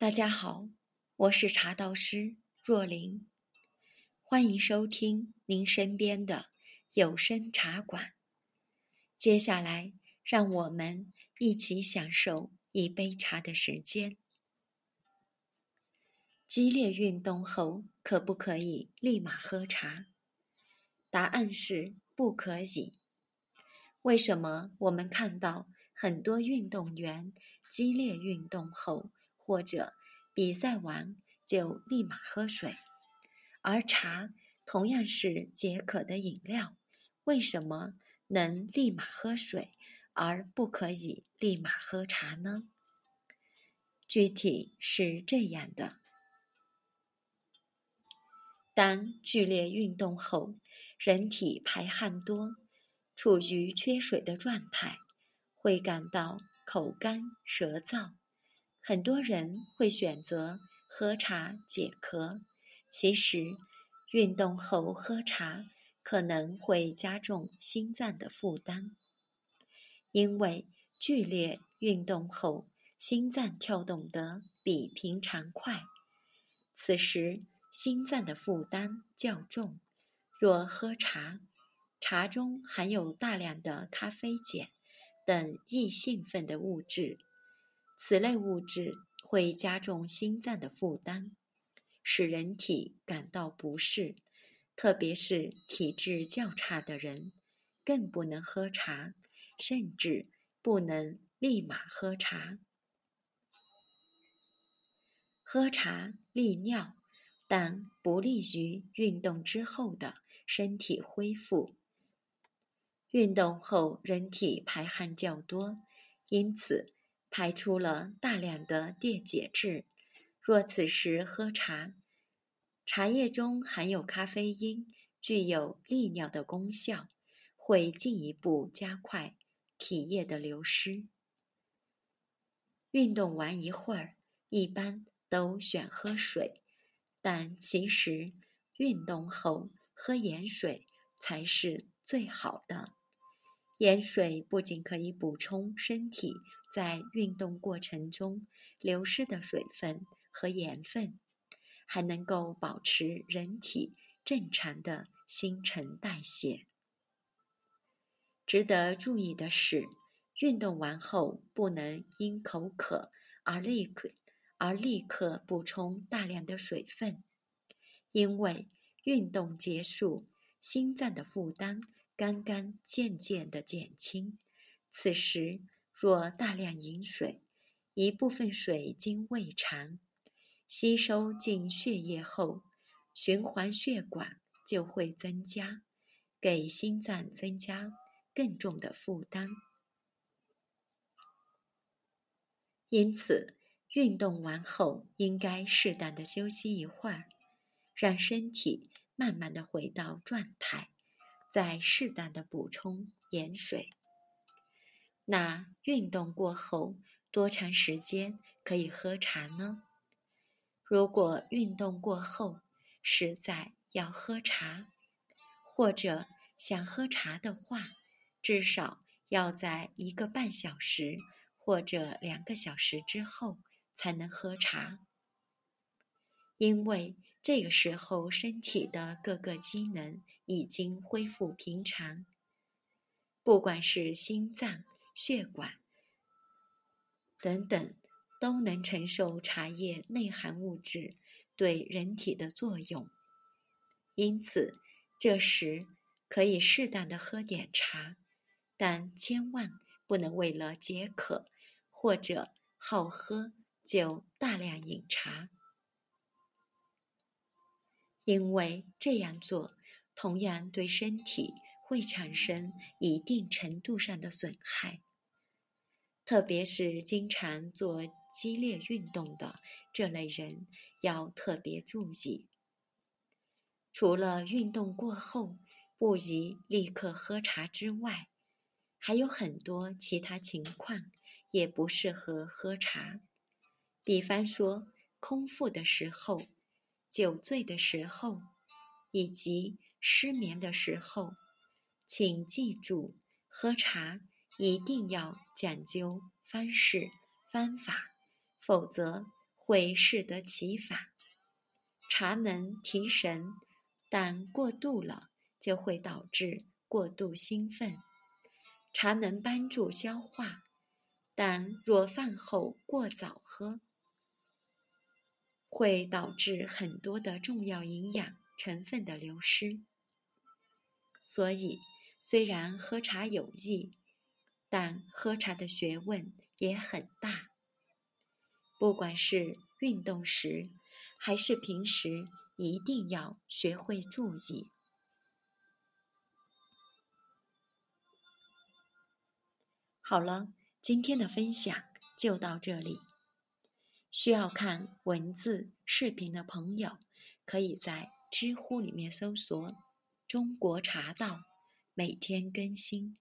大家好，我是茶道师若琳，欢迎收听您身边的有声茶馆。接下来，让我们一起享受一杯茶的时间。激烈运动后可不可以立马喝茶？答案是不可以。为什么我们看到很多运动员激烈运动后？或者比赛完就立马喝水，而茶同样是解渴的饮料，为什么能立马喝水，而不可以立马喝茶呢？具体是这样的：当剧烈运动后，人体排汗多，处于缺水的状态，会感到口干舌燥。很多人会选择喝茶解渴，其实运动后喝茶可能会加重心脏的负担，因为剧烈运动后心脏跳动得比平常快，此时心脏的负担较重。若喝茶，茶中含有大量的咖啡碱等易兴奋的物质。此类物质会加重心脏的负担，使人体感到不适，特别是体质较差的人，更不能喝茶，甚至不能立马喝茶。喝茶利尿，但不利于运动之后的身体恢复。运动后人体排汗较多，因此。排出了大量的电解质。若此时喝茶，茶叶中含有咖啡因，具有利尿的功效，会进一步加快体液的流失。运动完一会儿，一般都选喝水，但其实运动后喝盐水才是最好的。盐水不仅可以补充身体。在运动过程中流失的水分和盐分，还能够保持人体正常的新陈代谢。值得注意的是，运动完后不能因口渴而立刻而立刻补充大量的水分，因为运动结束，心脏的负担刚刚渐渐的减轻，此时。若大量饮水，一部分水经胃肠吸收进血液后，循环血管就会增加，给心脏增加更重的负担。因此，运动完后应该适当的休息一会儿，让身体慢慢的回到状态，再适当的补充盐水。那运动过后多长时间可以喝茶呢？如果运动过后实在要喝茶，或者想喝茶的话，至少要在一个半小时或者两个小时之后才能喝茶，因为这个时候身体的各个机能已经恢复平常，不管是心脏。血管等等都能承受茶叶内含物质对人体的作用，因此这时可以适当的喝点茶，但千万不能为了解渴或者好喝就大量饮茶，因为这样做同样对身体会产生一定程度上的损害。特别是经常做激烈运动的这类人，要特别注意。除了运动过后不宜立刻喝茶之外，还有很多其他情况也不适合喝茶。比方说，空腹的时候、酒醉的时候，以及失眠的时候，请记住，喝茶。一定要讲究方式方法，否则会适得其反。茶能提神，但过度了就会导致过度兴奋。茶能帮助消化，但若饭后过早喝，会导致很多的重要营养成分的流失。所以，虽然喝茶有益，但喝茶的学问也很大。不管是运动时，还是平时，一定要学会注意。好了，今天的分享就到这里。需要看文字、视频的朋友，可以在知乎里面搜索“中国茶道”，每天更新。